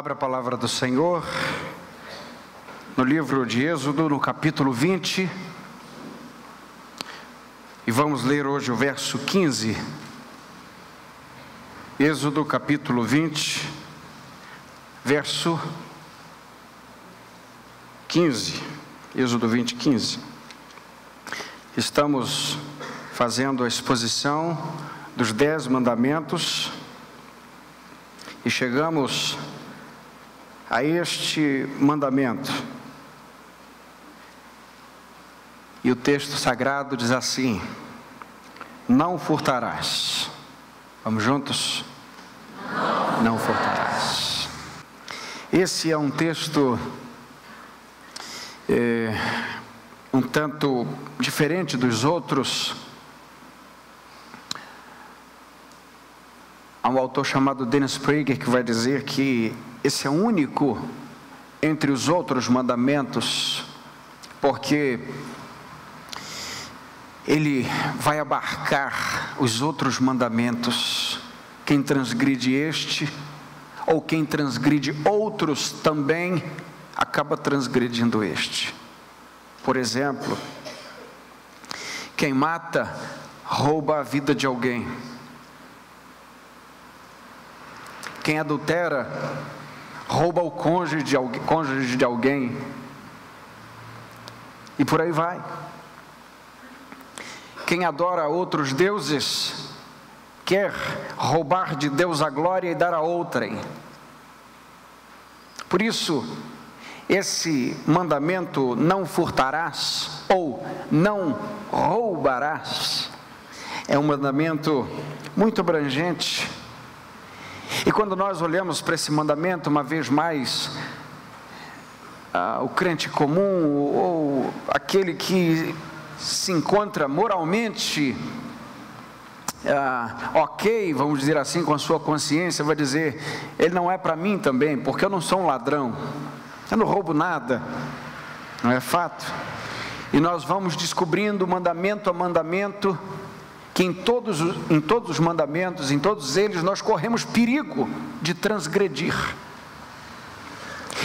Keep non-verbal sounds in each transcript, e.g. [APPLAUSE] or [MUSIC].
Abra a palavra do Senhor no livro de Êxodo, no capítulo 20. E vamos ler hoje o verso 15. Êxodo, capítulo 20, verso 15. Êxodo 20, 15. Estamos fazendo a exposição dos Dez Mandamentos e chegamos a este mandamento. E o texto sagrado diz assim: Não furtarás. Vamos juntos? Não, furtarás. Esse é um texto é, um tanto diferente dos outros. Há um autor chamado Dennis Prager que vai dizer que esse é único entre os outros mandamentos, porque ele vai abarcar os outros mandamentos. Quem transgride este, ou quem transgride outros também, acaba transgredindo este. Por exemplo, quem mata rouba a vida de alguém. Quem adultera rouba o cônjuge de, alguém, cônjuge de alguém, e por aí vai. Quem adora outros deuses quer roubar de Deus a glória e dar a outrem. Por isso, esse mandamento não furtarás ou não roubarás é um mandamento muito abrangente e quando nós olhamos para esse mandamento, uma vez mais, ah, o crente comum ou aquele que se encontra moralmente ah, ok, vamos dizer assim, com a sua consciência, vai dizer: ele não é para mim também, porque eu não sou um ladrão, eu não roubo nada, não é fato? E nós vamos descobrindo mandamento a mandamento que em todos, em todos os mandamentos, em todos eles, nós corremos perigo de transgredir.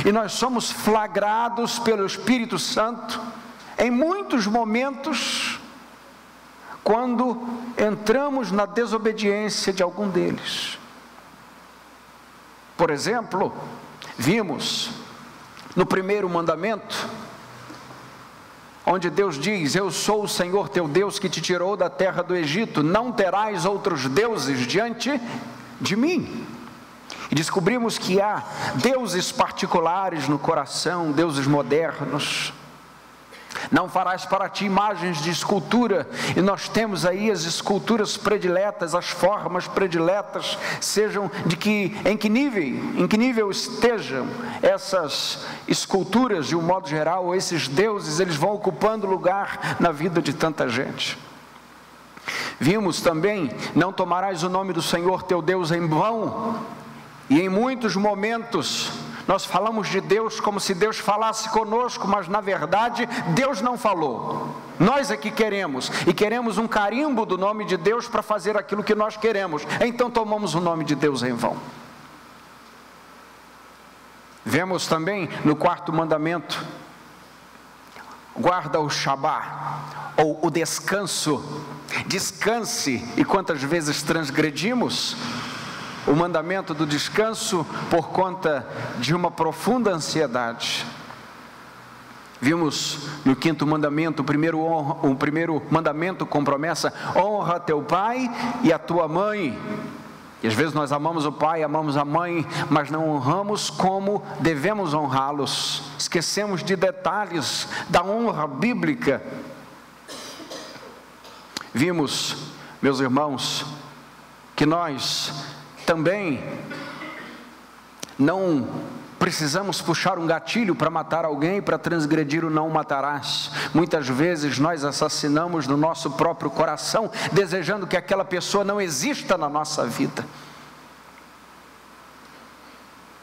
E nós somos flagrados pelo Espírito Santo em muitos momentos, quando entramos na desobediência de algum deles. Por exemplo, vimos no primeiro mandamento, onde Deus diz: Eu sou o Senhor teu Deus que te tirou da terra do Egito, não terás outros deuses diante de mim. E descobrimos que há deuses particulares no coração, deuses modernos, não farás para ti imagens de escultura, e nós temos aí as esculturas prediletas, as formas prediletas, sejam de que em que nível, em que nível estejam essas esculturas de um modo geral, ou esses deuses, eles vão ocupando lugar na vida de tanta gente. Vimos também, não tomarás o nome do Senhor teu Deus em vão, e em muitos momentos nós falamos de Deus como se Deus falasse conosco, mas na verdade Deus não falou. Nós é que queremos e queremos um carimbo do nome de Deus para fazer aquilo que nós queremos. Então tomamos o nome de Deus em vão. Vemos também no quarto mandamento: guarda o Shabá, ou o descanso. Descanse, e quantas vezes transgredimos? O mandamento do descanso por conta de uma profunda ansiedade. Vimos no quinto mandamento, o primeiro, honra, o primeiro mandamento com promessa: honra teu pai e a tua mãe. E às vezes nós amamos o pai, amamos a mãe, mas não honramos como devemos honrá-los. Esquecemos de detalhes da honra bíblica. Vimos, meus irmãos, que nós também não precisamos puxar um gatilho para matar alguém, para transgredir o não matarás. Muitas vezes nós assassinamos no nosso próprio coração, desejando que aquela pessoa não exista na nossa vida.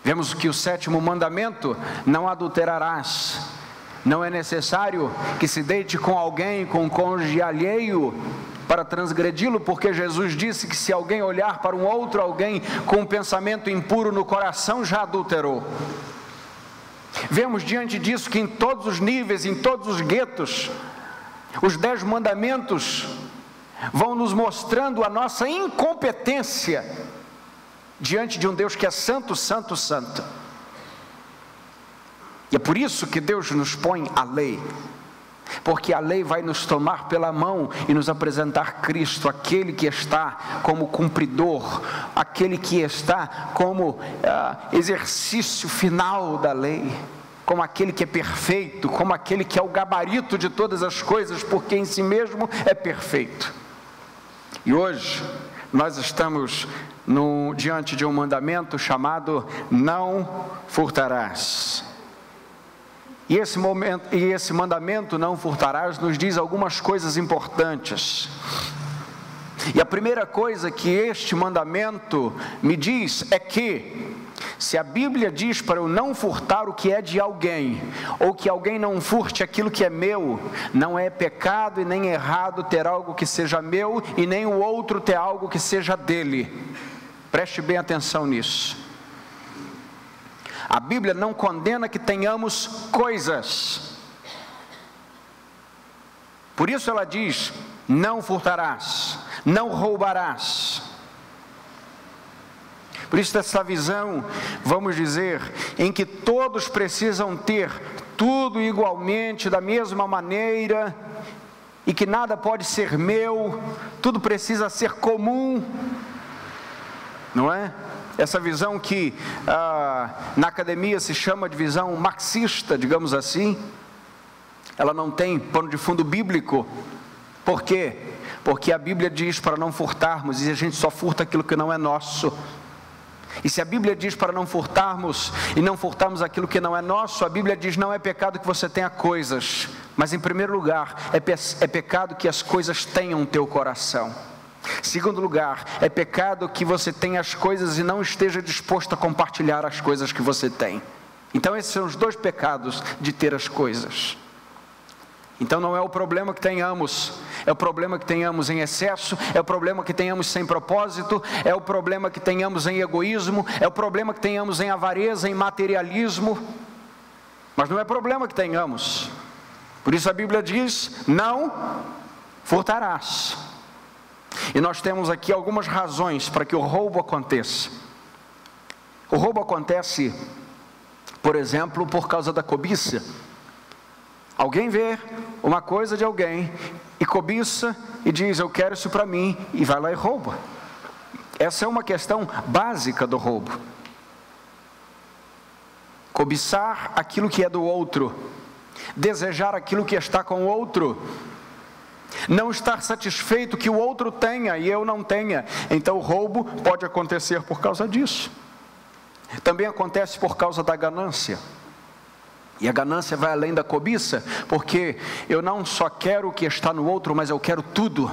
Vemos que o sétimo mandamento: não adulterarás. Não é necessário que se deite com alguém, com um cônjuge alheio, para transgredi-lo, porque Jesus disse que se alguém olhar para um outro alguém com um pensamento impuro no coração, já adulterou. Vemos diante disso que em todos os níveis, em todos os guetos, os dez mandamentos vão nos mostrando a nossa incompetência diante de um Deus que é santo, santo, santo. E é por isso que Deus nos põe a lei, porque a lei vai nos tomar pela mão e nos apresentar Cristo, aquele que está como cumpridor, aquele que está como ah, exercício final da lei como aquele que é perfeito, como aquele que é o gabarito de todas as coisas, porque em si mesmo é perfeito. E hoje nós estamos no, diante de um mandamento chamado não furtarás. E esse, momento, e esse mandamento não furtarás nos diz algumas coisas importantes. E a primeira coisa que este mandamento me diz é que se a Bíblia diz para eu não furtar o que é de alguém, ou que alguém não furte aquilo que é meu, não é pecado e nem errado ter algo que seja meu e nem o outro ter algo que seja dele. Preste bem atenção nisso. A Bíblia não condena que tenhamos coisas. Por isso ela diz: não furtarás, não roubarás. Por isso, essa visão, vamos dizer, em que todos precisam ter tudo igualmente, da mesma maneira, e que nada pode ser meu, tudo precisa ser comum, não é? Essa visão que ah, na academia se chama de visão marxista, digamos assim, ela não tem pano de fundo bíblico, por quê? Porque a Bíblia diz para não furtarmos e a gente só furta aquilo que não é nosso. E se a Bíblia diz para não furtarmos e não furtarmos aquilo que não é nosso, a Bíblia diz não é pecado que você tenha coisas, mas em primeiro lugar é, pe é pecado que as coisas tenham teu coração. Segundo lugar, é pecado que você tenha as coisas e não esteja disposto a compartilhar as coisas que você tem. Então, esses são os dois pecados de ter as coisas. Então não é o problema que tenhamos, é o problema que tenhamos em excesso, é o problema que tenhamos sem propósito, é o problema que tenhamos em egoísmo, é o problema que tenhamos em avareza, em materialismo, mas não é problema que tenhamos. Por isso a Bíblia diz: não furtarás. E nós temos aqui algumas razões para que o roubo aconteça. O roubo acontece, por exemplo, por causa da cobiça. Alguém vê uma coisa de alguém e cobiça e diz: Eu quero isso para mim, e vai lá e rouba. Essa é uma questão básica do roubo. Cobiçar aquilo que é do outro, desejar aquilo que está com o outro, não estar satisfeito que o outro tenha e eu não tenha. Então o roubo pode acontecer por causa disso. Também acontece por causa da ganância. E a ganância vai além da cobiça, porque eu não só quero o que está no outro, mas eu quero tudo.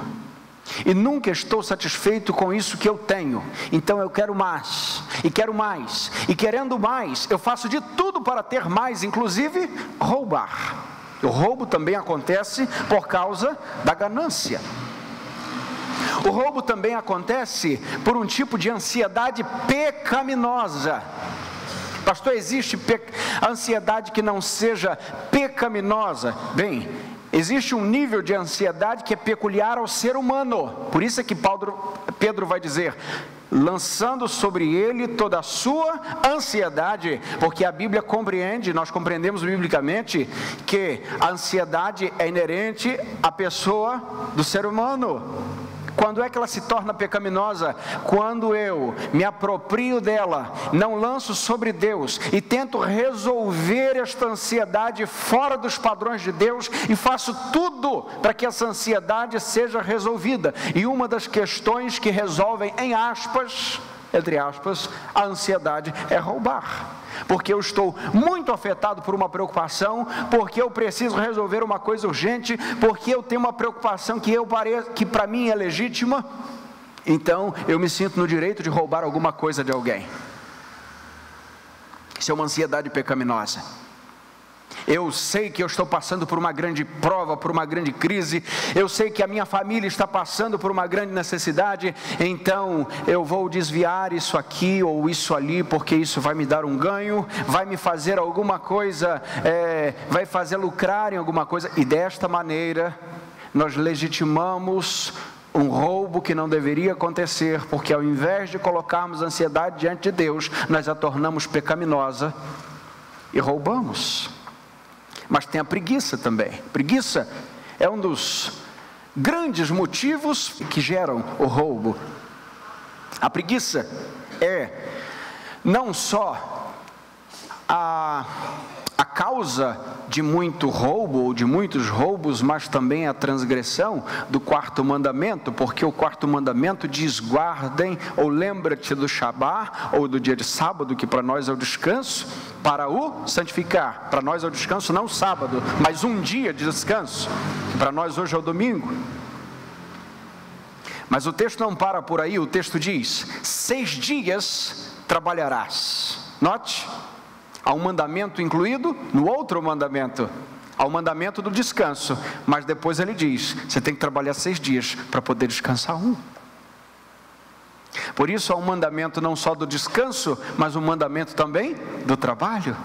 E nunca estou satisfeito com isso que eu tenho. Então eu quero mais, e quero mais, e querendo mais, eu faço de tudo para ter mais, inclusive roubar. O roubo também acontece por causa da ganância. O roubo também acontece por um tipo de ansiedade pecaminosa. Pastor, existe ansiedade que não seja pecaminosa? Bem, existe um nível de ansiedade que é peculiar ao ser humano. Por isso é que Pedro vai dizer: lançando sobre ele toda a sua ansiedade, porque a Bíblia compreende, nós compreendemos biblicamente que a ansiedade é inerente à pessoa do ser humano. Quando é que ela se torna pecaminosa? Quando eu me aproprio dela, não lanço sobre Deus e tento resolver esta ansiedade fora dos padrões de Deus e faço tudo para que essa ansiedade seja resolvida. E uma das questões que resolvem, em aspas, entre aspas, a ansiedade é roubar porque eu estou muito afetado por uma preocupação, porque eu preciso resolver uma coisa urgente, porque eu tenho uma preocupação que eu que para mim é legítima, então eu me sinto no direito de roubar alguma coisa de alguém. Isso é uma ansiedade pecaminosa. Eu sei que eu estou passando por uma grande prova, por uma grande crise. Eu sei que a minha família está passando por uma grande necessidade. Então eu vou desviar isso aqui ou isso ali, porque isso vai me dar um ganho, vai me fazer alguma coisa, é, vai fazer lucrar em alguma coisa. E desta maneira nós legitimamos um roubo que não deveria acontecer, porque ao invés de colocarmos ansiedade diante de Deus, nós a tornamos pecaminosa e roubamos. Mas tem a preguiça também. Preguiça é um dos grandes motivos que geram o roubo. A preguiça é não só a causa de muito roubo ou de muitos roubos, mas também a transgressão do quarto mandamento, porque o quarto mandamento diz: guardem ou lembra-te do Shabá ou do dia de sábado, que para nós é o descanso, para o santificar. Para nós é o descanso não sábado, mas um dia de descanso, que para nós hoje é o domingo. Mas o texto não para por aí, o texto diz: seis dias trabalharás. Note, Há um mandamento incluído no outro mandamento. Há o mandamento do descanso. Mas depois ele diz: você tem que trabalhar seis dias para poder descansar um. Por isso há um mandamento não só do descanso, mas um mandamento também do trabalho.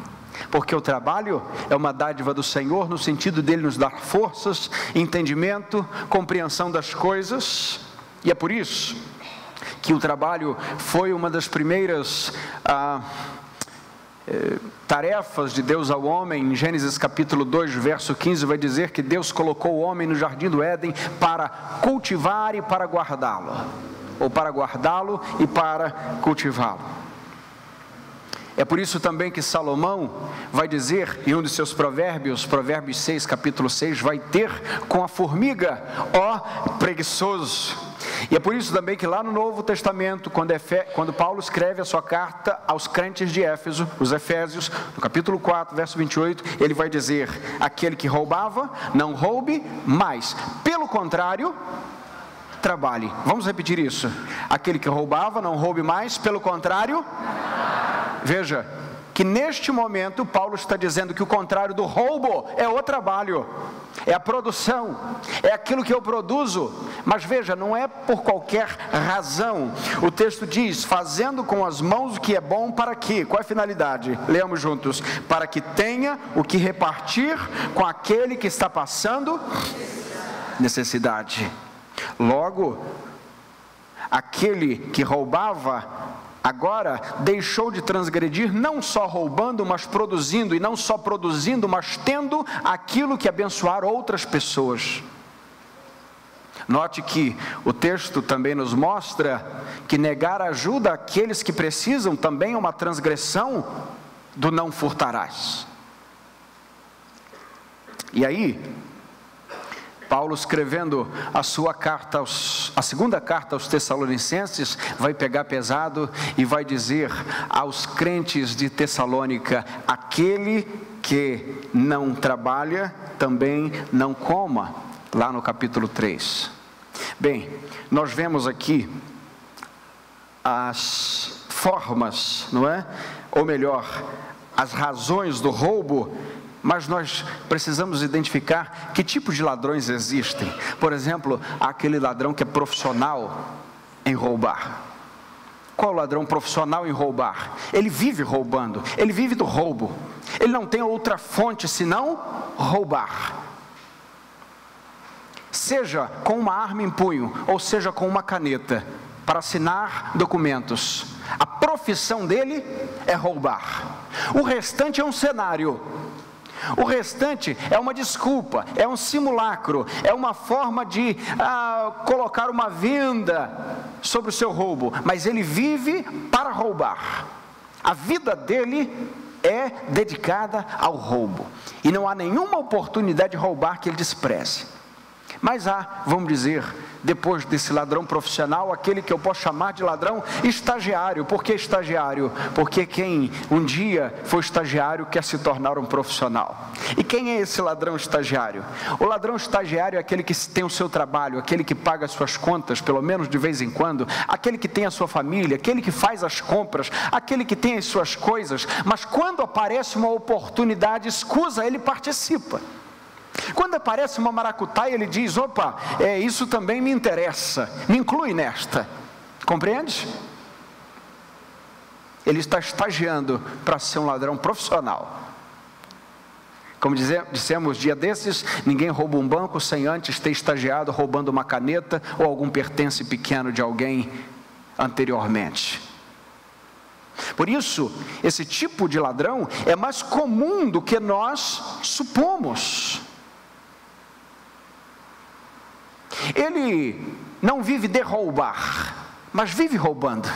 Porque o trabalho é uma dádiva do Senhor no sentido dele nos dar forças, entendimento, compreensão das coisas. E é por isso que o trabalho foi uma das primeiras. Ah, tarefas de Deus ao homem, em Gênesis capítulo 2, verso 15, vai dizer que Deus colocou o homem no jardim do Éden para cultivar e para guardá-lo, ou para guardá-lo e para cultivá-lo. É por isso também que Salomão vai dizer em um de seus provérbios, Provérbios 6, capítulo 6, vai ter com a formiga, ó preguiçoso, e é por isso também que lá no Novo Testamento, quando, Efe, quando Paulo escreve a sua carta aos crentes de Éfeso, os Efésios, no capítulo 4, verso 28, ele vai dizer: Aquele que roubava, não roube mais. Pelo contrário, trabalhe. Vamos repetir isso. Aquele que roubava, não roube mais, pelo contrário, veja, que neste momento Paulo está dizendo que o contrário do roubo é o trabalho, é a produção, é aquilo que eu produzo. Mas veja, não é por qualquer razão. O texto diz: fazendo com as mãos o que é bom para quê? Qual é a finalidade? Leamos juntos: para que tenha o que repartir com aquele que está passando necessidade. Logo, aquele que roubava Agora deixou de transgredir, não só roubando, mas produzindo, e não só produzindo, mas tendo aquilo que abençoar outras pessoas. Note que o texto também nos mostra que negar ajuda àqueles que precisam também é uma transgressão do não furtarás. E aí, Paulo escrevendo a sua carta, aos, a segunda carta aos Tessalonicenses, vai pegar pesado e vai dizer aos crentes de Tessalônica: aquele que não trabalha, também não coma, lá no capítulo 3. Bem, nós vemos aqui as formas, não é? Ou melhor, as razões do roubo mas nós precisamos identificar que tipo de ladrões existem. Por exemplo, aquele ladrão que é profissional em roubar. Qual ladrão profissional em roubar? Ele vive roubando, ele vive do roubo. Ele não tem outra fonte senão roubar. Seja com uma arma em punho, ou seja com uma caneta, para assinar documentos. A profissão dele é roubar. O restante é um cenário o restante é uma desculpa, é um simulacro, é uma forma de ah, colocar uma venda sobre o seu roubo, mas ele vive para roubar. A vida dele é dedicada ao roubo, e não há nenhuma oportunidade de roubar que ele despreze. Mas há, vamos dizer, depois desse ladrão profissional, aquele que eu posso chamar de ladrão estagiário. Por que estagiário? Porque quem um dia foi estagiário quer se tornar um profissional. E quem é esse ladrão estagiário? O ladrão estagiário é aquele que tem o seu trabalho, aquele que paga as suas contas, pelo menos de vez em quando, aquele que tem a sua família, aquele que faz as compras, aquele que tem as suas coisas, mas quando aparece uma oportunidade escusa, ele participa. Quando aparece uma maracutaia, ele diz: opa, é, isso também me interessa, me inclui nesta. Compreende? Ele está estagiando para ser um ladrão profissional. Como dissemos dia desses, ninguém rouba um banco sem antes ter estagiado roubando uma caneta ou algum pertence pequeno de alguém anteriormente. Por isso, esse tipo de ladrão é mais comum do que nós supomos. Ele não vive de roubar, mas vive roubando,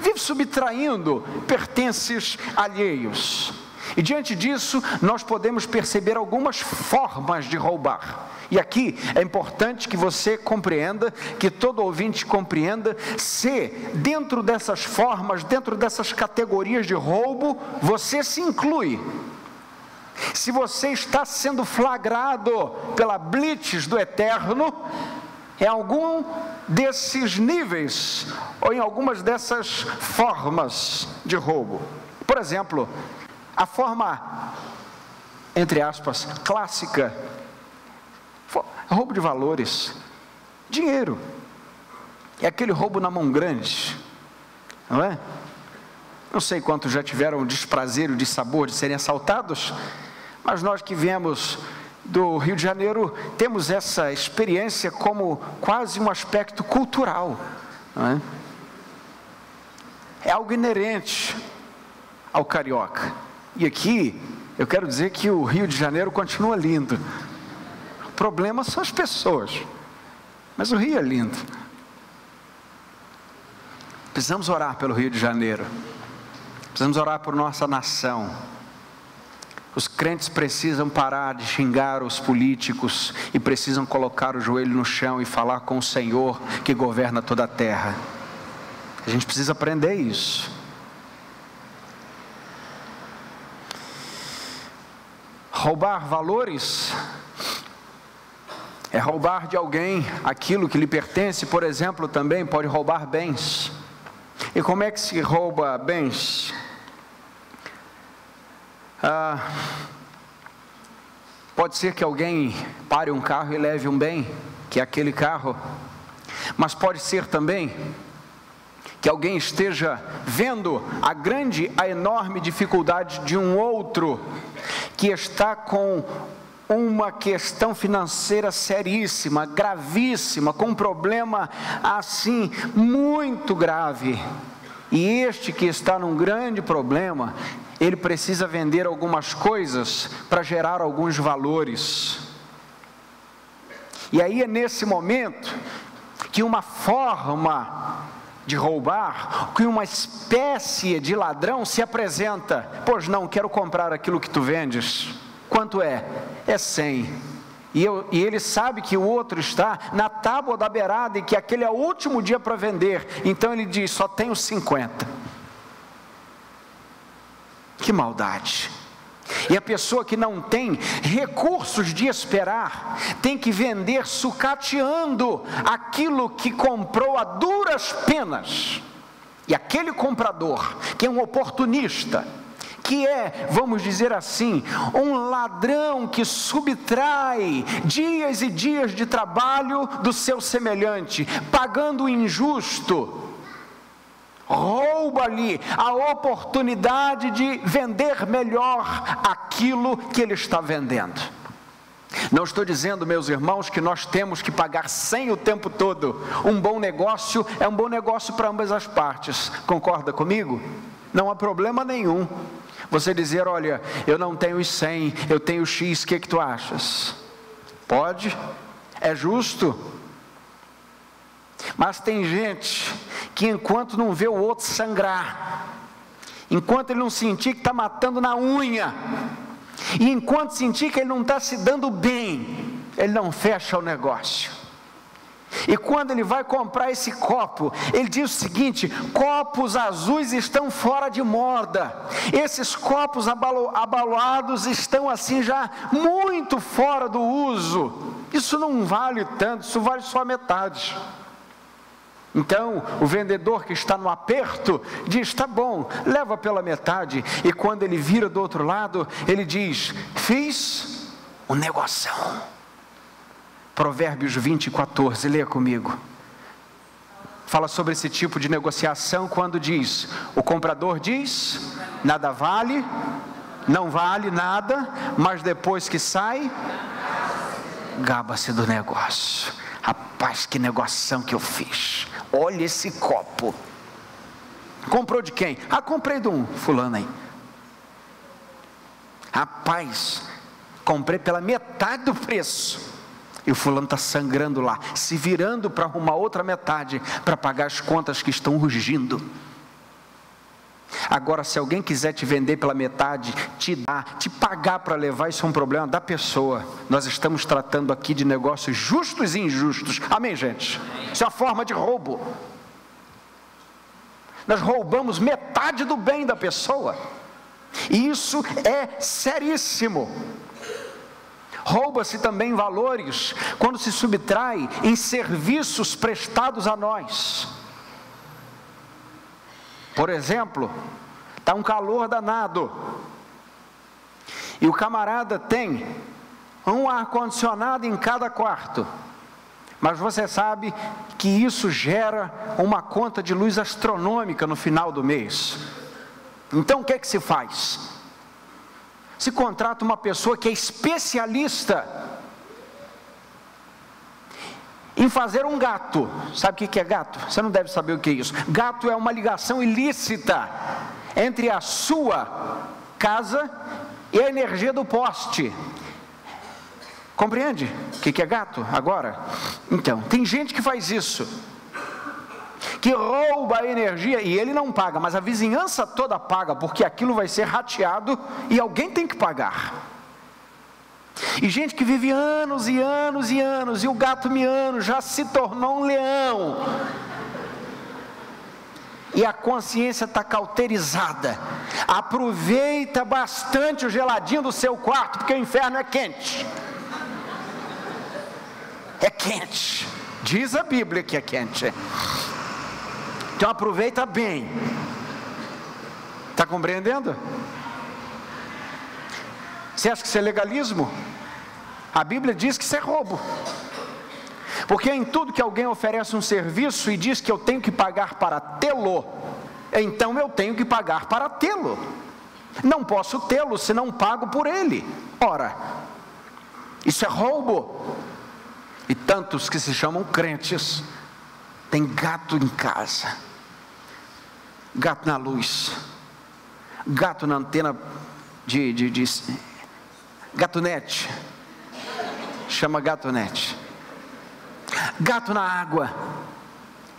vive subtraindo pertences alheios. E diante disso, nós podemos perceber algumas formas de roubar. E aqui é importante que você compreenda, que todo ouvinte compreenda, se dentro dessas formas, dentro dessas categorias de roubo, você se inclui. Se você está sendo flagrado pela blitz do eterno, em algum desses níveis, ou em algumas dessas formas de roubo. Por exemplo, a forma, entre aspas, clássica, roubo de valores, dinheiro. É aquele roubo na mão grande, não é? Não sei quantos já tiveram o desprazer, o dissabor de serem assaltados, mas nós que viemos do Rio de Janeiro temos essa experiência como quase um aspecto cultural. É? é algo inerente ao carioca. E aqui eu quero dizer que o Rio de Janeiro continua lindo. O problema são as pessoas, mas o Rio é lindo. Precisamos orar pelo Rio de Janeiro. Precisamos orar por nossa nação os crentes precisam parar de xingar os políticos e precisam colocar o joelho no chão e falar com o Senhor que governa toda a terra. A gente precisa aprender isso. Roubar valores é roubar de alguém aquilo que lhe pertence, por exemplo, também pode roubar bens. E como é que se rouba bens? Ah, pode ser que alguém pare um carro e leve um bem, que é aquele carro, mas pode ser também que alguém esteja vendo a grande, a enorme dificuldade de um outro que está com uma questão financeira seríssima, gravíssima, com um problema assim muito grave. E este que está num grande problema, ele precisa vender algumas coisas para gerar alguns valores. E aí é nesse momento que uma forma de roubar, que uma espécie de ladrão se apresenta. Pois não, quero comprar aquilo que tu vendes. Quanto é? É cem. E, eu, e, ele sabe que o outro está na tábua da beirada e que aquele é o último dia para vender. Então ele diz: só tenho 50. Que maldade! E a pessoa que não tem recursos de esperar, tem que vender sucateando aquilo que comprou a duras penas. E aquele comprador, que é um oportunista, que é, vamos dizer assim, um ladrão que subtrai dias e dias de trabalho do seu semelhante, pagando o injusto, rouba-lhe a oportunidade de vender melhor aquilo que ele está vendendo. Não estou dizendo, meus irmãos, que nós temos que pagar sem o tempo todo. Um bom negócio é um bom negócio para ambas as partes. Concorda comigo? Não há problema nenhum. Você dizer, olha, eu não tenho os 100, eu tenho X, o que, que tu achas? Pode? É justo? Mas tem gente que enquanto não vê o outro sangrar, enquanto ele não sentir que está matando na unha, e enquanto sentir que ele não está se dando bem, ele não fecha o negócio. E quando ele vai comprar esse copo, ele diz o seguinte: copos azuis estão fora de moda. Esses copos abalados estão assim já muito fora do uso. Isso não vale tanto, isso vale só metade. Então, o vendedor que está no aperto diz: tá bom, leva pela metade. E quando ele vira do outro lado, ele diz: fiz um negoção. Provérbios 20, 14, leia comigo. Fala sobre esse tipo de negociação quando diz: o comprador diz, nada vale, não vale nada, mas depois que sai, gaba-se do negócio. Rapaz, que negoção que eu fiz. Olha esse copo. Comprou de quem? Ah, comprei de um fulano aí. Rapaz, comprei pela metade do preço. E o fulano está sangrando lá, se virando para arrumar outra metade para pagar as contas que estão rugindo. Agora, se alguém quiser te vender pela metade, te dar, te pagar para levar, isso é um problema da pessoa. Nós estamos tratando aqui de negócios justos e injustos. Amém, gente? Isso é uma forma de roubo. Nós roubamos metade do bem da pessoa. E isso é seríssimo. Rouba-se também valores quando se subtrai em serviços prestados a nós. Por exemplo, está um calor danado, e o camarada tem um ar-condicionado em cada quarto, mas você sabe que isso gera uma conta de luz astronômica no final do mês. Então o que é que se faz? Se contrata uma pessoa que é especialista em fazer um gato. Sabe o que é gato? Você não deve saber o que é isso. Gato é uma ligação ilícita entre a sua casa e a energia do poste. Compreende o que é gato agora? Então, tem gente que faz isso, que rouba a energia e ele não paga, mas a vizinhança toda paga, porque aquilo vai ser rateado e alguém tem que pagar. E gente que vive anos e anos e anos, e o gato miano já se tornou um leão. E a consciência está cauterizada. Aproveita bastante o geladinho do seu quarto, porque o inferno é quente. É quente. Diz a Bíblia que é quente. Então aproveita bem. Está compreendendo? Você acha que isso é legalismo? A Bíblia diz que isso é roubo. Porque em tudo que alguém oferece um serviço e diz que eu tenho que pagar para tê-lo, então eu tenho que pagar para tê-lo. Não posso tê-lo se não pago por ele. Ora, isso é roubo. E tantos que se chamam crentes têm gato em casa, gato na luz, gato na antena de, de, de gatunete. Chama gatunete. Gato na água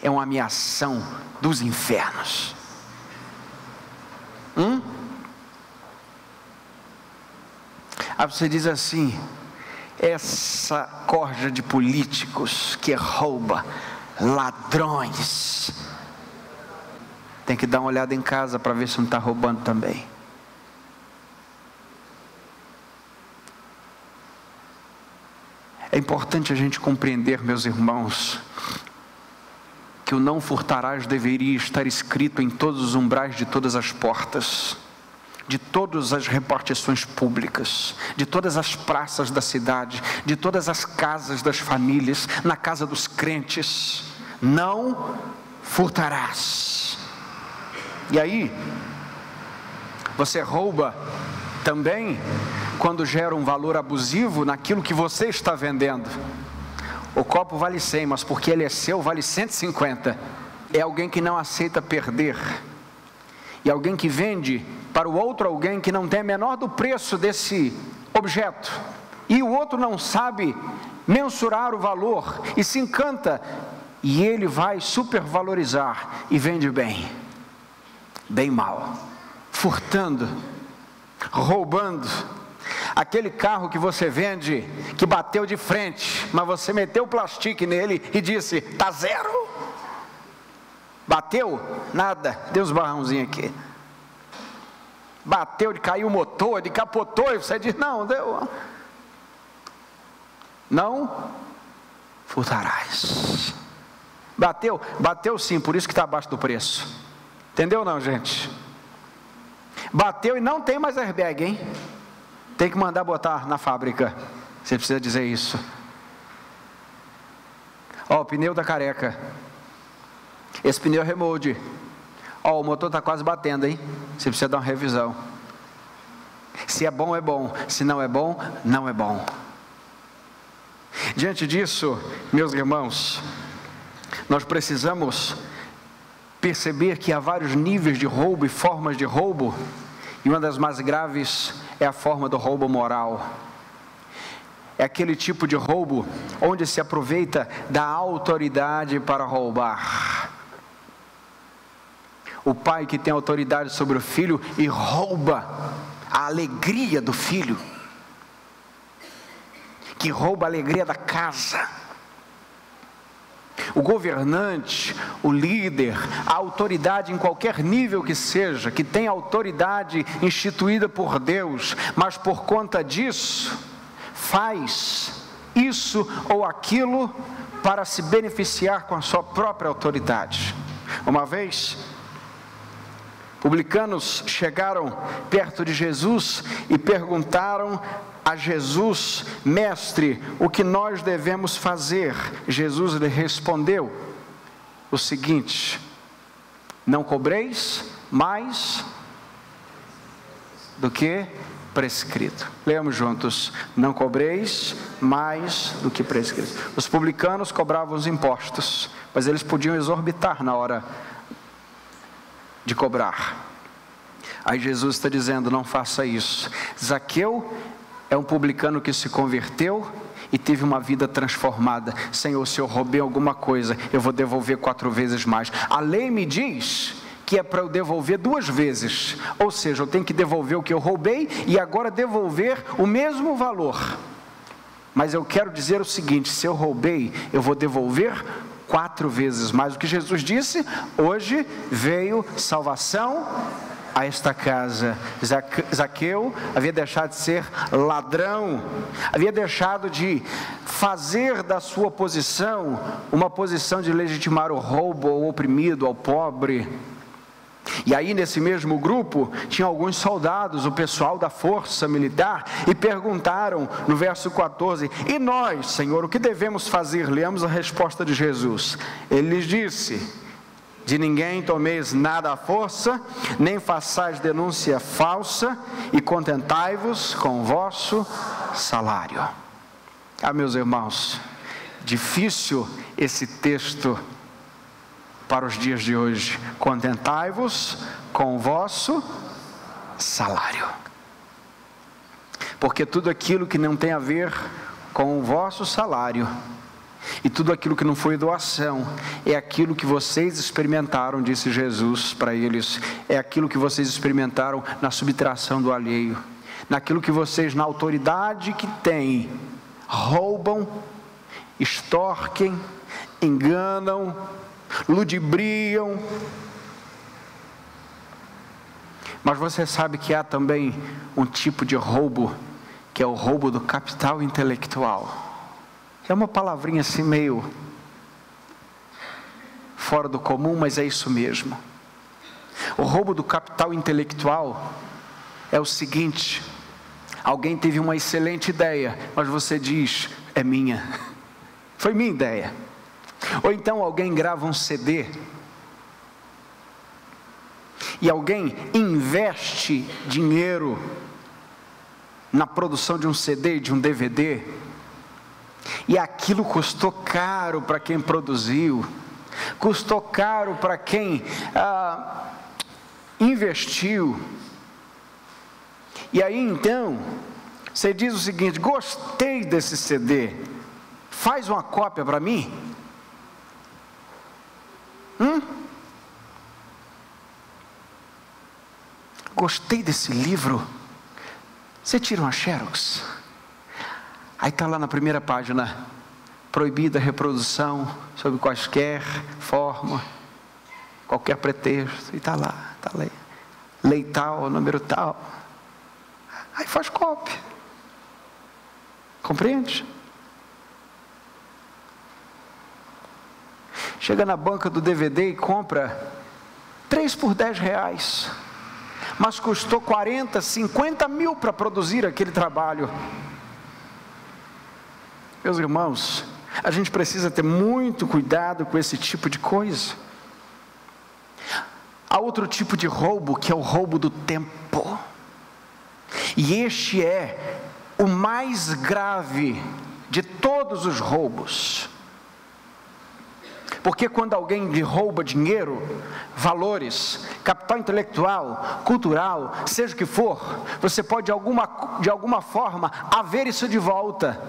é uma ameação dos infernos. Hum? Aí você diz assim: essa corja de políticos que rouba, ladrões, tem que dar uma olhada em casa para ver se não está roubando também. É importante a gente compreender, meus irmãos, que o não furtarás deveria estar escrito em todos os umbrais de todas as portas, de todas as repartições públicas, de todas as praças da cidade, de todas as casas das famílias, na casa dos crentes. Não furtarás. E aí, você rouba também quando gera um valor abusivo naquilo que você está vendendo. O copo vale 100, mas porque ele é seu, vale 150. É alguém que não aceita perder. E alguém que vende para o outro alguém que não tem a menor do preço desse objeto. E o outro não sabe mensurar o valor e se encanta. E ele vai supervalorizar e vende bem. Bem mal. Furtando roubando. Aquele carro que você vende, que bateu de frente, mas você meteu o plástico nele e disse: tá zero. Bateu? Nada. Deu uns barrãozinhos aqui. Bateu, de caiu o motor, de capotou, e você diz: não, deu. Não furtarás. Bateu? Bateu sim, por isso que está abaixo do preço. Entendeu não, gente? Bateu e não tem mais airbag, hein? Tem que mandar botar na fábrica. Você precisa dizer isso. Ó, o pneu da careca. Esse pneu é remold. Ó, o motor está quase batendo, hein? Você precisa dar uma revisão. Se é bom, é bom. Se não é bom, não é bom. Diante disso, meus irmãos, nós precisamos perceber que há vários níveis de roubo e formas de roubo, e uma das mais graves é a forma do roubo moral. É aquele tipo de roubo onde se aproveita da autoridade para roubar. O pai que tem autoridade sobre o filho e rouba a alegria do filho, que rouba a alegria da casa. O governante, o líder, a autoridade em qualquer nível que seja, que tem autoridade instituída por Deus, mas por conta disso, faz isso ou aquilo para se beneficiar com a sua própria autoridade. Uma vez, publicanos chegaram perto de Jesus e perguntaram a Jesus, Mestre, o que nós devemos fazer? Jesus lhe respondeu o seguinte: Não cobreis mais do que prescrito. Leamos juntos: Não cobreis mais do que prescrito. Os publicanos cobravam os impostos, mas eles podiam exorbitar na hora de cobrar. Aí Jesus está dizendo: não faça isso. Zaqueu é um publicano que se converteu e teve uma vida transformada. Senhor, se eu roubei alguma coisa, eu vou devolver quatro vezes mais. A lei me diz que é para eu devolver duas vezes, ou seja, eu tenho que devolver o que eu roubei e agora devolver o mesmo valor. Mas eu quero dizer o seguinte: se eu roubei, eu vou devolver quatro vezes mais. O que Jesus disse? Hoje veio salvação a esta casa. Zaqueu havia deixado de ser ladrão, havia deixado de fazer da sua posição uma posição de legitimar o roubo ao oprimido, ao pobre. E aí, nesse mesmo grupo, tinha alguns soldados, o pessoal da força militar, e perguntaram no verso 14: E nós, Senhor, o que devemos fazer? Leamos a resposta de Jesus. Ele lhes disse: de ninguém tomeis nada à força, nem façais denúncia falsa, e contentai-vos com o vosso salário. Ah, meus irmãos, difícil esse texto para os dias de hoje. Contentai-vos com o vosso salário. Porque tudo aquilo que não tem a ver com o vosso salário, e tudo aquilo que não foi doação é aquilo que vocês experimentaram, disse Jesus para eles. É aquilo que vocês experimentaram na subtração do alheio. Naquilo que vocês, na autoridade que têm, roubam, extorquem, enganam, ludibriam. Mas você sabe que há também um tipo de roubo, que é o roubo do capital intelectual é uma palavrinha assim meio fora do comum, mas é isso mesmo. O roubo do capital intelectual é o seguinte: alguém teve uma excelente ideia, mas você diz, é minha, [LAUGHS] foi minha ideia. Ou então alguém grava um CD e alguém investe dinheiro na produção de um CD, de um DVD, e aquilo custou caro para quem produziu, custou caro para quem ah, investiu. E aí então, você diz o seguinte: gostei desse CD, faz uma cópia para mim. Hum? Gostei desse livro, Você tira uma xerox. Aí está lá na primeira página, proibida a reprodução sob quaisquer forma, qualquer pretexto. E está lá, está lá. Lei tal, número tal. Aí faz cópia. Compreende? Chega na banca do DVD e compra 3 por 10 reais. Mas custou 40, 50 mil para produzir aquele trabalho. Meus irmãos, a gente precisa ter muito cuidado com esse tipo de coisa. Há outro tipo de roubo que é o roubo do tempo. E este é o mais grave de todos os roubos. Porque quando alguém lhe rouba dinheiro, valores, capital intelectual, cultural, seja o que for, você pode de alguma, de alguma forma haver isso de volta.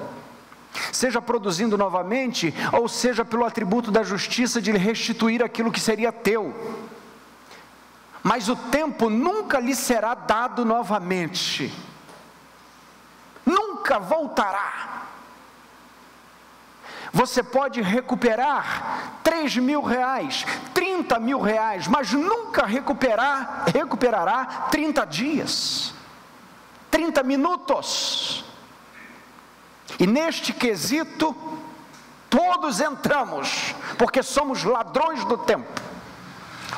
Seja produzindo novamente, ou seja pelo atributo da justiça de lhe restituir aquilo que seria teu. Mas o tempo nunca lhe será dado novamente, nunca voltará. Você pode recuperar 3 mil reais, 30 mil reais, mas nunca recuperar, recuperará 30 dias, 30 minutos. E neste quesito, todos entramos, porque somos ladrões do tempo,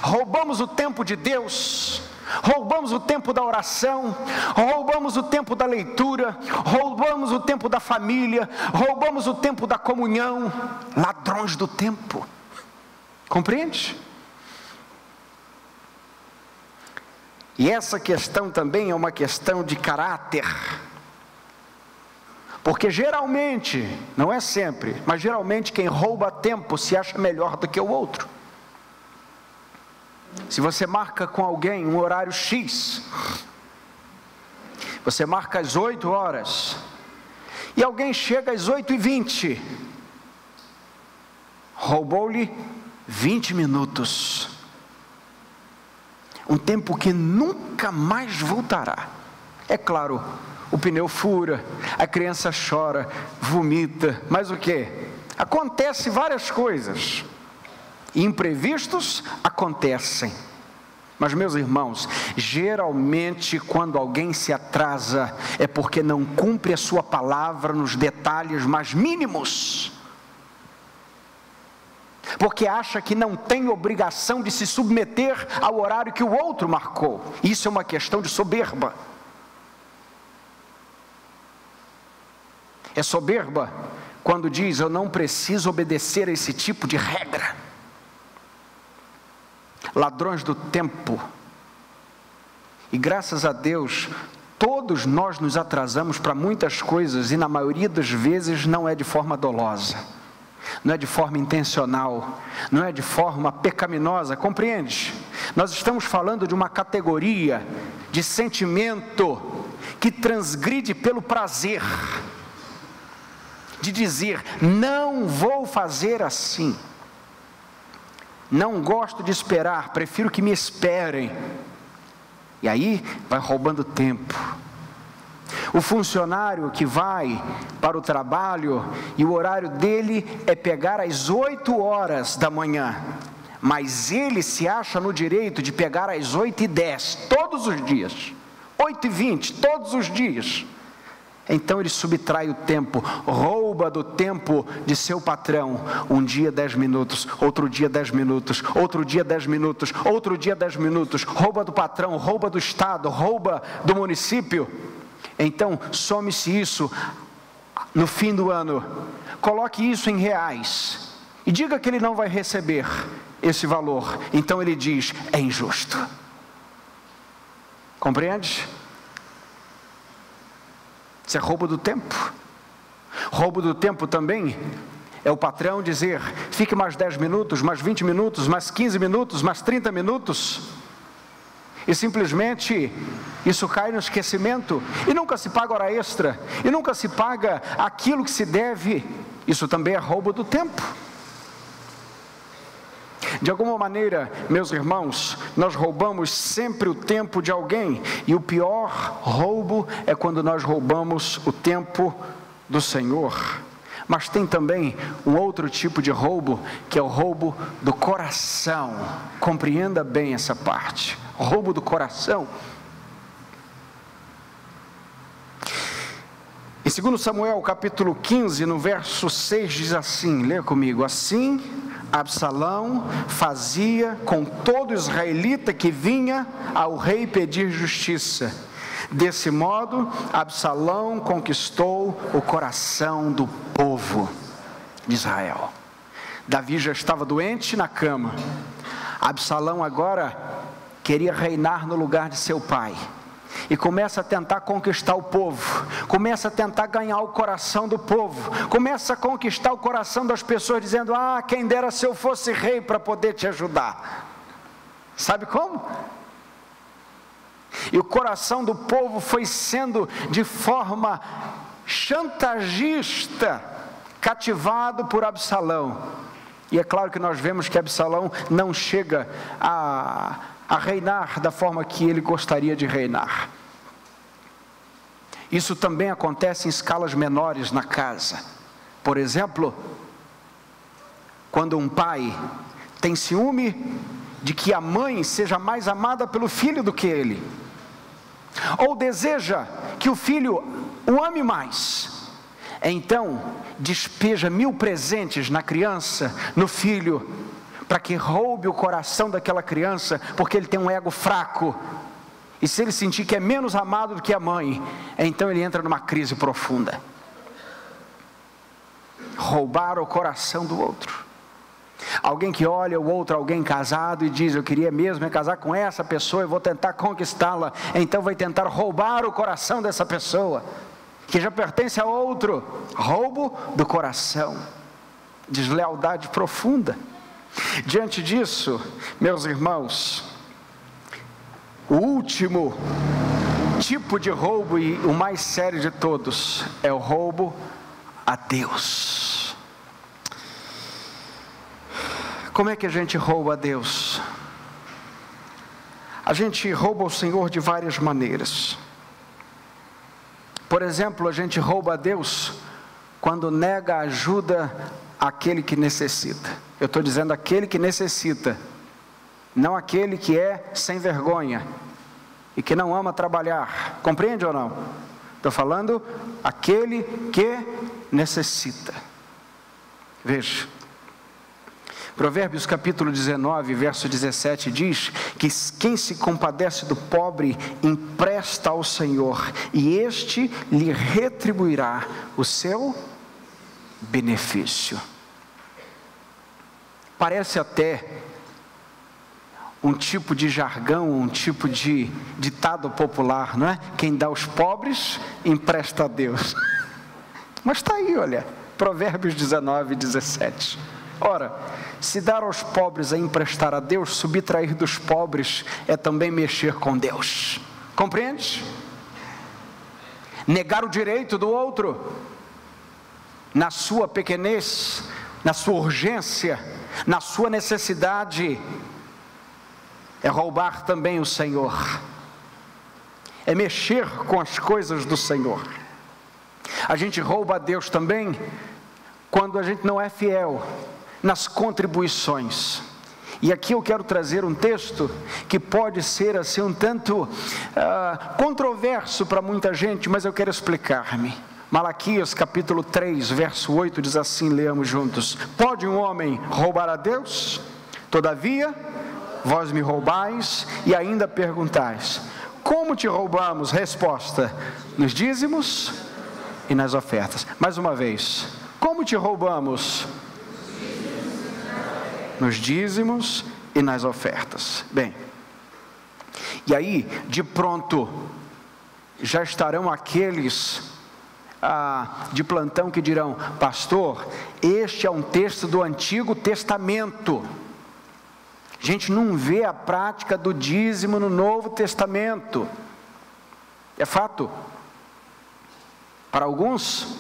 roubamos o tempo de Deus, roubamos o tempo da oração, roubamos o tempo da leitura, roubamos o tempo da família, roubamos o tempo da comunhão, ladrões do tempo. Compreende? E essa questão também é uma questão de caráter. Porque geralmente, não é sempre, mas geralmente quem rouba tempo se acha melhor do que o outro. Se você marca com alguém um horário X, você marca às 8 horas, e alguém chega às 8 e 20, roubou-lhe 20 minutos, um tempo que nunca mais voltará. É claro, o pneu fura, a criança chora, vomita, mas o que? Acontece várias coisas. Imprevistos acontecem. Mas, meus irmãos, geralmente quando alguém se atrasa é porque não cumpre a sua palavra nos detalhes mais mínimos. Porque acha que não tem obrigação de se submeter ao horário que o outro marcou. Isso é uma questão de soberba. É soberba quando diz: Eu não preciso obedecer a esse tipo de regra ladrões do tempo. E graças a Deus, todos nós nos atrasamos para muitas coisas e na maioria das vezes não é de forma dolosa, não é de forma intencional, não é de forma pecaminosa, compreende? Nós estamos falando de uma categoria de sentimento que transgride pelo prazer, de dizer, não vou fazer assim. Não gosto de esperar, prefiro que me esperem. E aí vai roubando tempo. O funcionário que vai para o trabalho e o horário dele é pegar às 8 horas da manhã, mas ele se acha no direito de pegar às 8 e 10 todos os dias, 8 e 20 todos os dias. Então ele subtrai o tempo, rouba do tempo de seu patrão. Um dia dez minutos, outro dia dez minutos, outro dia dez minutos, outro dia dez minutos. Rouba do patrão, rouba do estado, rouba do município. Então some-se isso no fim do ano. Coloque isso em reais e diga que ele não vai receber esse valor. Então ele diz: é injusto. Compreende? Isso é roubo do tempo. Roubo do tempo também é o patrão dizer: fique mais 10 minutos, mais 20 minutos, mais 15 minutos, mais 30 minutos. E simplesmente isso cai no esquecimento, e nunca se paga hora extra, e nunca se paga aquilo que se deve. Isso também é roubo do tempo. De alguma maneira, meus irmãos, nós roubamos sempre o tempo de alguém, e o pior roubo é quando nós roubamos o tempo do Senhor. Mas tem também um outro tipo de roubo, que é o roubo do coração. Compreenda bem essa parte. Roubo do coração. Em 2 Samuel capítulo 15, no verso 6, diz assim: lê comigo. Assim Absalão fazia com todo israelita que vinha ao rei pedir justiça. Desse modo, Absalão conquistou o coração do povo de Israel. Davi já estava doente na cama. Absalão agora queria reinar no lugar de seu pai e começa a tentar conquistar o povo, começa a tentar ganhar o coração do povo, começa a conquistar o coração das pessoas, dizendo: Ah, quem dera se eu fosse rei para poder te ajudar. Sabe como? E o coração do povo foi sendo de forma chantagista, cativado por Absalão. E é claro que nós vemos que Absalão não chega a a reinar da forma que ele gostaria de reinar. Isso também acontece em escalas menores na casa. Por exemplo, quando um pai tem ciúme de que a mãe seja mais amada pelo filho do que ele, ou deseja que o filho o ame mais, então despeja mil presentes na criança, no filho, para que roube o coração daquela criança, porque ele tem um ego fraco. E se ele sentir que é menos amado do que a mãe, então ele entra numa crise profunda. Roubar o coração do outro. Alguém que olha o outro, alguém casado, e diz: Eu queria mesmo é casar com essa pessoa, eu vou tentar conquistá-la. Então vai tentar roubar o coração dessa pessoa, que já pertence a outro. Roubo do coração, deslealdade profunda. Diante disso, meus irmãos, o último tipo de roubo e o mais sério de todos é o roubo a Deus. Como é que a gente rouba a Deus? A gente rouba o Senhor de várias maneiras. Por exemplo, a gente rouba a Deus quando nega ajuda àquele que necessita. Eu estou dizendo aquele que necessita, não aquele que é sem vergonha e que não ama trabalhar. Compreende ou não? Estou falando aquele que necessita. Veja. Provérbios capítulo 19, verso 17 diz que quem se compadece do pobre empresta ao Senhor, e este lhe retribuirá o seu benefício. Parece até um tipo de jargão, um tipo de ditado popular, não é? Quem dá aos pobres, empresta a Deus. [LAUGHS] Mas está aí, olha, Provérbios 19, 17. Ora, se dar aos pobres é emprestar a Deus, subtrair dos pobres é também mexer com Deus. Compreende? Negar o direito do outro, na sua pequenez, na sua urgência, na sua necessidade, é roubar também o Senhor, é mexer com as coisas do Senhor. A gente rouba a Deus também quando a gente não é fiel nas contribuições. E aqui eu quero trazer um texto que pode ser assim um tanto uh, controverso para muita gente, mas eu quero explicar-me. Malaquias capítulo 3, verso 8 diz assim: leamos juntos: Pode um homem roubar a Deus? Todavia, vós me roubais e ainda perguntais: Como te roubamos? Resposta: Nos dízimos e nas ofertas. Mais uma vez: Como te roubamos? Nos dízimos e nas ofertas. Bem, e aí, de pronto, já estarão aqueles ah, de plantão que dirão: Pastor, este é um texto do Antigo Testamento. A gente não vê a prática do dízimo no Novo Testamento. É fato. Para alguns,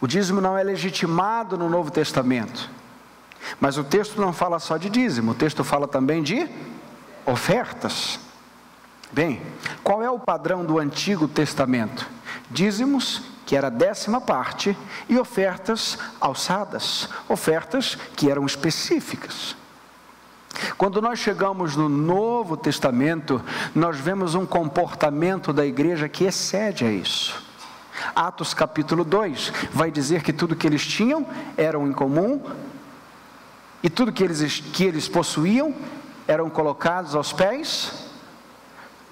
o dízimo não é legitimado no Novo Testamento. Mas o texto não fala só de dízimo, o texto fala também de ofertas. Bem, qual é o padrão do Antigo Testamento? Dízimos, que era a décima parte, e ofertas alçadas, ofertas que eram específicas. Quando nós chegamos no Novo Testamento, nós vemos um comportamento da igreja que excede a isso. Atos capítulo 2 vai dizer que tudo que eles tinham eram em comum e tudo que eles, que eles possuíam eram colocados aos pés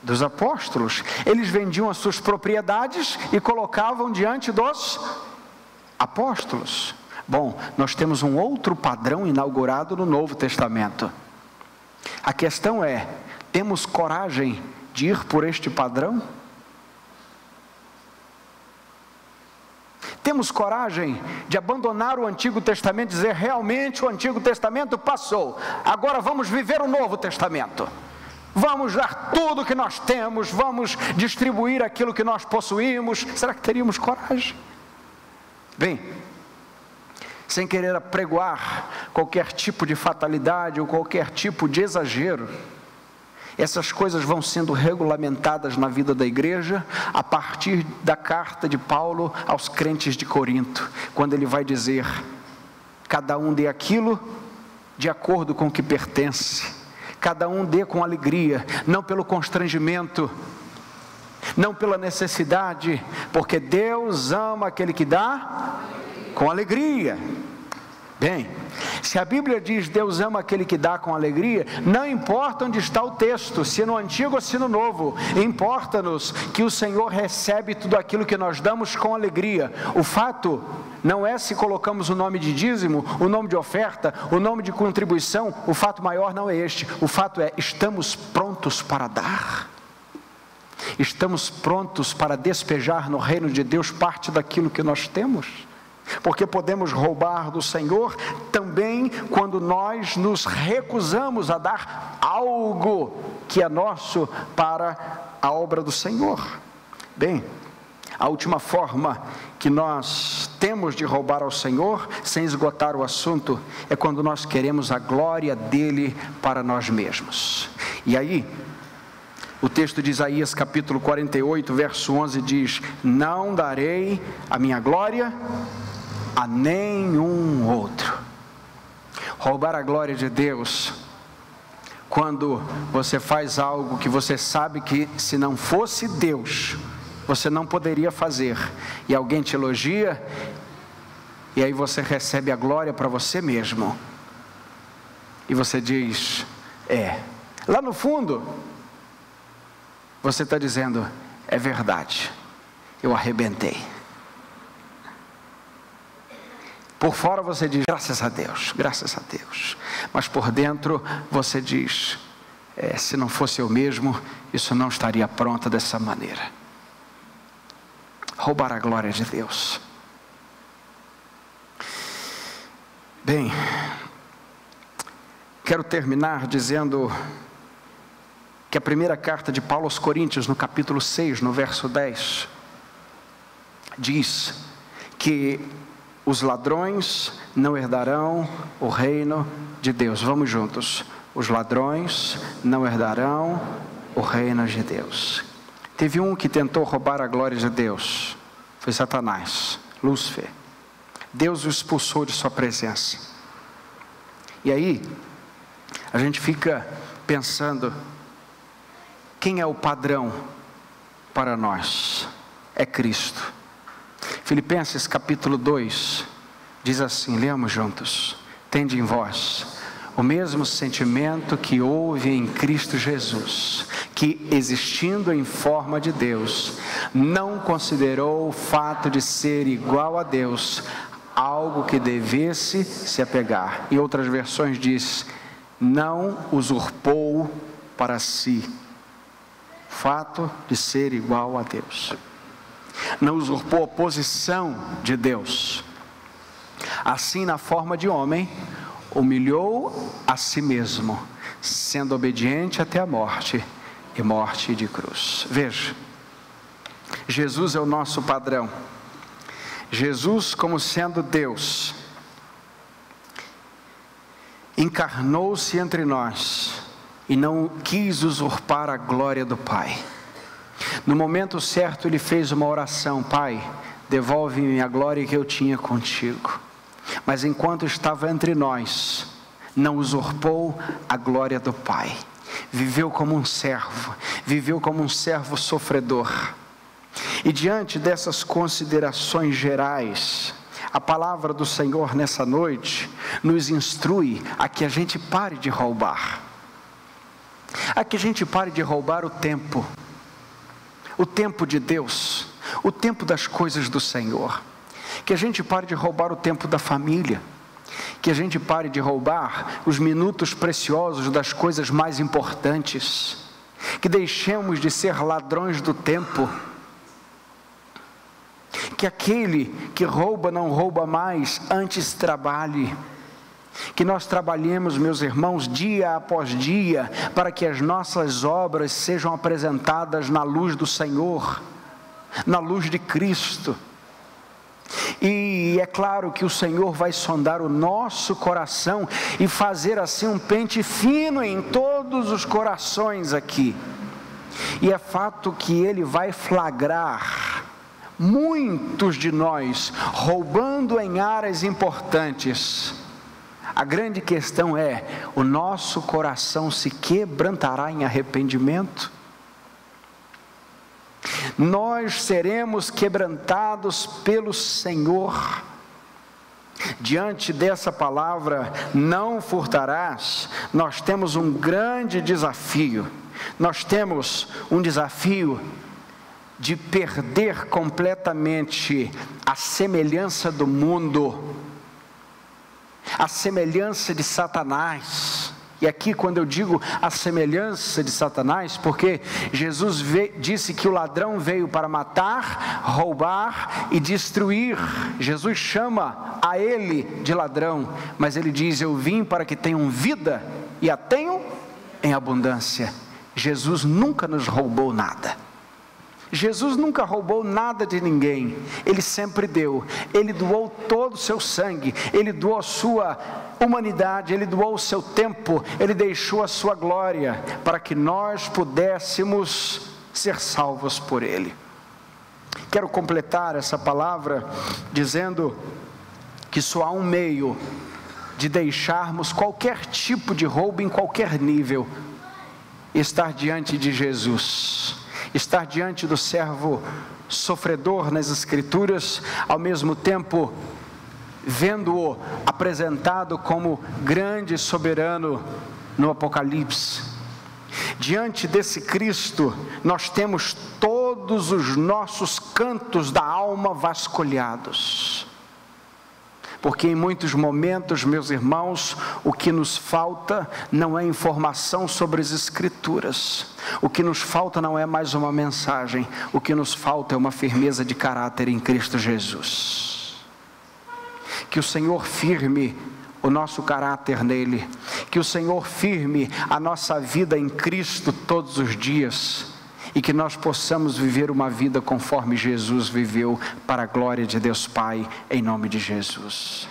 dos apóstolos. Eles vendiam as suas propriedades e colocavam diante dos apóstolos. Bom, nós temos um outro padrão inaugurado no Novo Testamento. A questão é: temos coragem de ir por este padrão? Temos coragem de abandonar o Antigo Testamento e dizer realmente o Antigo Testamento passou, agora vamos viver o Novo Testamento. Vamos dar tudo o que nós temos, vamos distribuir aquilo que nós possuímos. Será que teríamos coragem? Bem, sem querer apregoar qualquer tipo de fatalidade ou qualquer tipo de exagero, essas coisas vão sendo regulamentadas na vida da igreja a partir da carta de Paulo aos crentes de Corinto, quando ele vai dizer: cada um dê aquilo de acordo com o que pertence, cada um dê com alegria, não pelo constrangimento, não pela necessidade, porque Deus ama aquele que dá com alegria. Bem, se a Bíblia diz Deus ama aquele que dá com alegria, não importa onde está o texto, se no antigo ou se no novo, importa-nos que o Senhor recebe tudo aquilo que nós damos com alegria. O fato não é se colocamos o nome de dízimo, o nome de oferta, o nome de contribuição, o fato maior não é este, o fato é estamos prontos para dar. Estamos prontos para despejar no reino de Deus parte daquilo que nós temos porque podemos roubar do Senhor também quando nós nos recusamos a dar algo que é nosso para a obra do Senhor. Bem, a última forma que nós temos de roubar ao Senhor, sem esgotar o assunto, é quando nós queremos a glória dele para nós mesmos. E aí, o texto de Isaías, capítulo 48, verso 11 diz: Não darei a minha glória a nenhum outro. Roubar a glória de Deus, quando você faz algo que você sabe que se não fosse Deus, você não poderia fazer, e alguém te elogia, e aí você recebe a glória para você mesmo, e você diz: É, lá no fundo, você está dizendo: É verdade, eu arrebentei. Por fora você diz, graças a Deus, graças a Deus. Mas por dentro você diz, é, se não fosse eu mesmo, isso não estaria pronto dessa maneira. Roubar a glória de Deus. Bem, quero terminar dizendo que a primeira carta de Paulo aos Coríntios, no capítulo 6, no verso 10, diz que os ladrões não herdarão o reino de Deus. Vamos juntos. Os ladrões não herdarão o reino de Deus. Teve um que tentou roubar a glória de Deus. Foi Satanás, Lúcifer. Deus o expulsou de sua presença. E aí, a gente fica pensando: quem é o padrão para nós? É Cristo. Filipenses capítulo 2 diz assim: leamos juntos. Tende em vós o mesmo sentimento que houve em Cristo Jesus, que existindo em forma de Deus, não considerou o fato de ser igual a Deus algo que devesse se apegar. Em outras versões diz: não usurpou para si fato de ser igual a Deus não usurpou a posição de Deus. Assim, na forma de homem, humilhou a si mesmo, sendo obediente até a morte e morte de cruz. Veja, Jesus é o nosso padrão. Jesus, como sendo Deus, encarnou-se entre nós e não quis usurpar a glória do Pai. No momento certo, ele fez uma oração: Pai, devolve-me a glória que eu tinha contigo. Mas enquanto estava entre nós, não usurpou a glória do Pai. Viveu como um servo, viveu como um servo sofredor. E diante dessas considerações gerais, a palavra do Senhor nessa noite nos instrui a que a gente pare de roubar, a que a gente pare de roubar o tempo, o tempo de Deus, o tempo das coisas do Senhor, que a gente pare de roubar o tempo da família, que a gente pare de roubar os minutos preciosos das coisas mais importantes, que deixemos de ser ladrões do tempo. Que aquele que rouba não rouba mais, antes trabalhe. Que nós trabalhemos, meus irmãos, dia após dia, para que as nossas obras sejam apresentadas na luz do Senhor, na luz de Cristo. E é claro que o Senhor vai sondar o nosso coração e fazer assim um pente fino em todos os corações aqui. E é fato que Ele vai flagrar muitos de nós roubando em áreas importantes. A grande questão é: o nosso coração se quebrantará em arrependimento? Nós seremos quebrantados pelo Senhor. Diante dessa palavra, não furtarás, nós temos um grande desafio. Nós temos um desafio de perder completamente a semelhança do mundo, a semelhança de Satanás. E aqui, quando eu digo a semelhança de Satanás, porque Jesus disse que o ladrão veio para matar, roubar e destruir. Jesus chama a ele de ladrão, mas ele diz: Eu vim para que tenham vida e a tenham em abundância. Jesus nunca nos roubou nada. Jesus nunca roubou nada de ninguém, ele sempre deu, ele doou todo o seu sangue, ele doou a sua humanidade, ele doou o seu tempo, ele deixou a sua glória para que nós pudéssemos ser salvos por ele. Quero completar essa palavra dizendo que só há um meio de deixarmos qualquer tipo de roubo em qualquer nível, estar diante de Jesus estar diante do servo sofredor nas Escrituras, ao mesmo tempo vendo-o apresentado como grande soberano no Apocalipse. Diante desse Cristo, nós temos todos os nossos cantos da alma vasculhados porque em muitos momentos, meus irmãos, o que nos falta não é informação sobre as Escrituras, o que nos falta não é mais uma mensagem, o que nos falta é uma firmeza de caráter em Cristo Jesus. Que o Senhor firme o nosso caráter nele, que o Senhor firme a nossa vida em Cristo todos os dias e que nós possamos viver uma vida conforme Jesus viveu, para a glória de Deus Pai, em nome de Jesus.